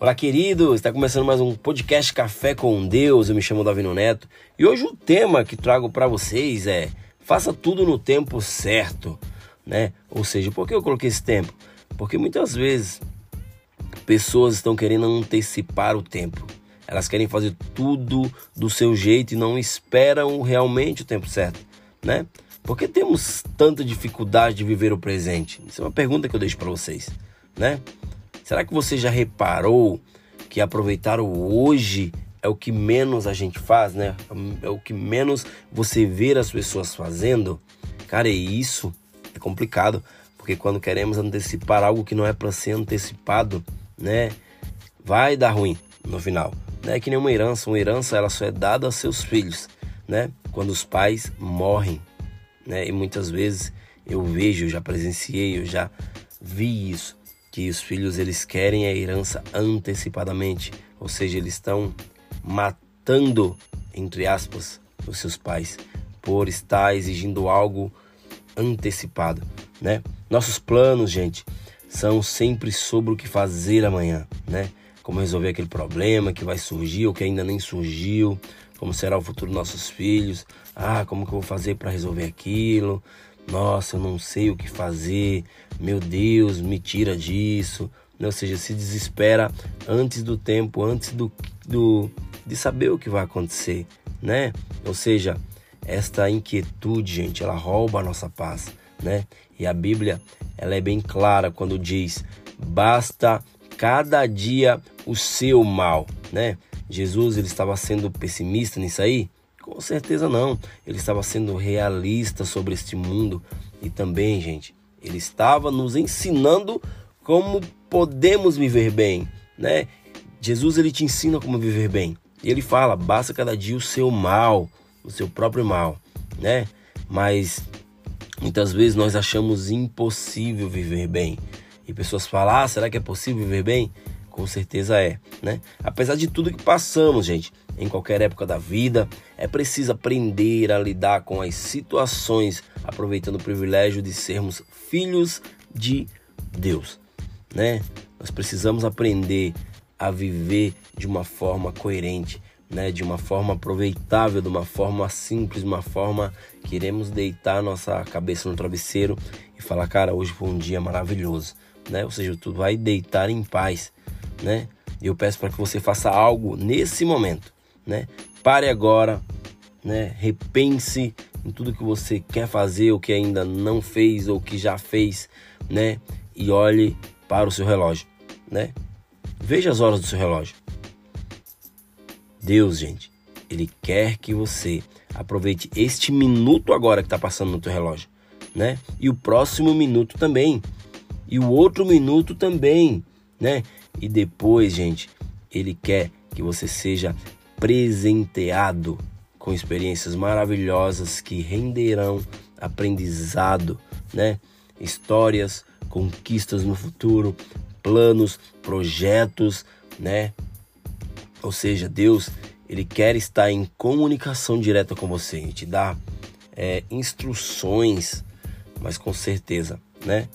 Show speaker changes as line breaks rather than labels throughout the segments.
Olá, queridos! Está começando mais um podcast Café com Deus. Eu me chamo Davino Neto e hoje o tema que trago para vocês é faça tudo no tempo certo, né? Ou seja, por que eu coloquei esse tempo? Porque muitas vezes pessoas estão querendo antecipar o tempo. Elas querem fazer tudo do seu jeito e não esperam realmente o tempo certo, né? Por que temos tanta dificuldade de viver o presente? Isso é uma pergunta que eu deixo para vocês, né? Será que você já reparou que aproveitar o hoje é o que menos a gente faz, né? É o que menos você vê as pessoas fazendo? Cara, e isso é complicado, porque quando queremos antecipar algo que não é para ser antecipado, né? Vai dar ruim no final. Não é que nem uma herança, uma herança ela só é dada aos seus filhos, né? Quando os pais morrem, né? E muitas vezes eu vejo, eu já presenciei, eu já vi isso que os filhos eles querem a herança antecipadamente, ou seja, eles estão matando entre aspas os seus pais por estar exigindo algo antecipado, né? Nossos planos, gente, são sempre sobre o que fazer amanhã, né? Como resolver aquele problema que vai surgir ou que ainda nem surgiu, como será o futuro dos nossos filhos, ah, como que eu vou fazer para resolver aquilo, nossa, eu não sei o que fazer, meu Deus, me tira disso. Né? Ou seja, se desespera antes do tempo, antes do, do, de saber o que vai acontecer, né? Ou seja, esta inquietude, gente, ela rouba a nossa paz, né? E a Bíblia, ela é bem clara quando diz: basta cada dia o seu mal, né? Jesus ele estava sendo pessimista nisso aí? Com certeza não. Ele estava sendo realista sobre este mundo e também, gente, ele estava nos ensinando como podemos viver bem, né? Jesus ele te ensina como viver bem. E ele fala: "Basta cada dia o seu mal, o seu próprio mal", né? Mas muitas vezes nós achamos impossível viver bem. E pessoas falam: ah, será que é possível viver bem?" Com certeza é, né? Apesar de tudo que passamos, gente, em qualquer época da vida, é preciso aprender a lidar com as situações, aproveitando o privilégio de sermos filhos de Deus, né? Nós precisamos aprender a viver de uma forma coerente, né? De uma forma aproveitável, de uma forma simples, de uma forma que iremos deitar nossa cabeça no travesseiro e falar, cara, hoje foi um dia maravilhoso, né? Ou seja, tu vai deitar em paz né? Eu peço para que você faça algo nesse momento, né? Pare agora, né? Repense em tudo que você quer fazer, ou que ainda não fez, ou que já fez, né? E olhe para o seu relógio, né? Veja as horas do seu relógio. Deus, gente, Ele quer que você aproveite este minuto agora que está passando no teu relógio, né? E o próximo minuto também. E o outro minuto também, né? E depois, gente, ele quer que você seja presenteado com experiências maravilhosas que renderão aprendizado, né? Histórias, conquistas no futuro, planos, projetos, né? Ou seja, Deus, ele quer estar em comunicação direta com você, e te dá é, instruções, mas com certeza, né?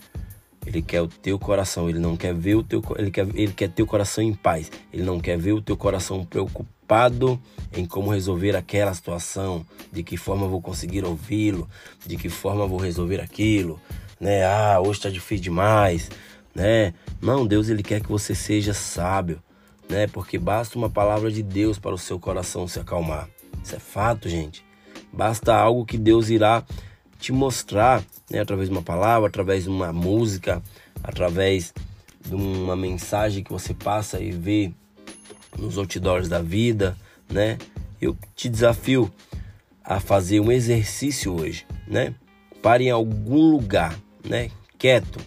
Ele quer o teu coração, ele não quer ver o teu ele quer ele quer teu coração em paz. Ele não quer ver o teu coração preocupado em como resolver aquela situação, de que forma vou conseguir ouvi-lo, de que forma vou resolver aquilo, né? Ah, hoje está difícil demais, né? Não, Deus ele quer que você seja sábio, né? Porque basta uma palavra de Deus para o seu coração se acalmar. Isso é fato, gente. Basta algo que Deus irá te mostrar, né, através de uma palavra, através de uma música, através de uma mensagem que você passa e vê nos outdoors da vida, né? Eu te desafio a fazer um exercício hoje, né? Pare em algum lugar, né? Quieto,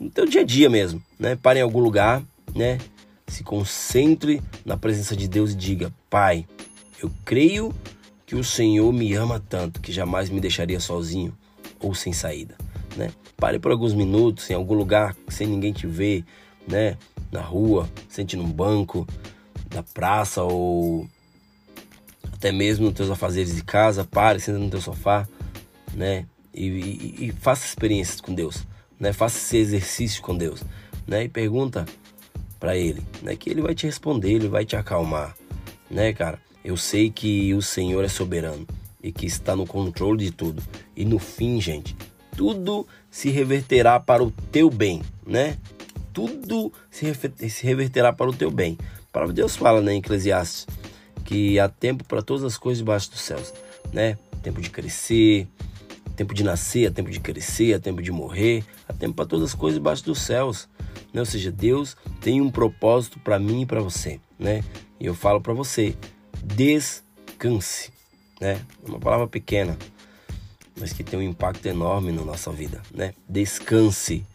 no teu dia a dia mesmo, né? Pare em algum lugar, né? Se concentre na presença de Deus e diga: Pai, eu creio que o Senhor me ama tanto que jamais me deixaria sozinho ou sem saída, né? Pare por alguns minutos em algum lugar sem ninguém te ver, né? Na rua, sente num banco, na praça ou até mesmo nos teus afazeres de casa, pare, senta no teu sofá, né? E, e, e faça experiências com Deus, né? Faça esse exercício com Deus, né? E pergunta para ele, né? Que ele vai te responder, ele vai te acalmar, né, cara? Eu sei que o Senhor é soberano e que está no controle de tudo. E no fim, gente, tudo se reverterá para o teu bem, né? Tudo se reverterá para o teu bem. A palavra de Deus fala, né, em Eclesiastes, que há tempo para todas as coisas debaixo dos céus, né? Tempo de crescer, tempo de nascer, há tempo de crescer, há tempo de morrer, há tempo para todas as coisas debaixo dos céus. Né? Ou seja, Deus tem um propósito para mim e para você, né? E eu falo para você, descanse, né? É uma palavra pequena, mas que tem um impacto enorme na nossa vida, né? Descanse.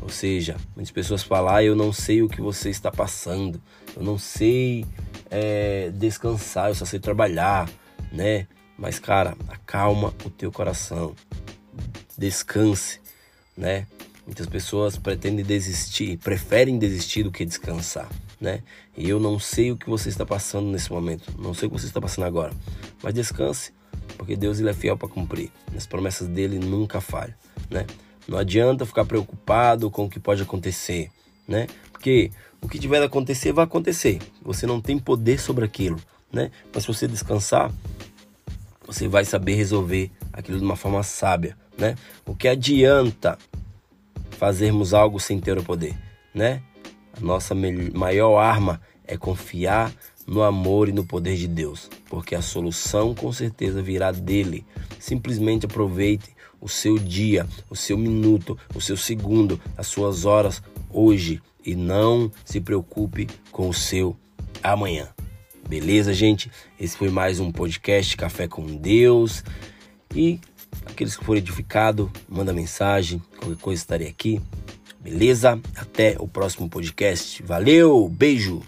Ou seja, muitas pessoas falam, ah, eu não sei o que você está passando, eu não sei é, descansar, eu só sei trabalhar, né? Mas, cara, acalma o teu coração, descanse, né? Muitas pessoas pretendem desistir, preferem desistir do que descansar, né? E eu não sei o que você está passando nesse momento, não sei o que você está passando agora, mas descanse, porque Deus ele é fiel para cumprir. As promessas dele nunca falham, né? Não adianta ficar preocupado com o que pode acontecer, né? Porque o que tiver a acontecer vai acontecer. Você não tem poder sobre aquilo, né? Mas se você descansar, você vai saber resolver aquilo de uma forma sábia, né? O que adianta fazermos algo sem ter o poder, né? A nossa maior arma é confiar no amor e no poder de Deus, porque a solução com certeza virá dele. Simplesmente aproveite o seu dia, o seu minuto, o seu segundo, as suas horas hoje e não se preocupe com o seu amanhã. Beleza, gente? Esse foi mais um podcast Café com Deus. E aqueles que forem edificados, manda mensagem, qualquer coisa estarei aqui. Beleza? Até o próximo podcast. Valeu, beijo!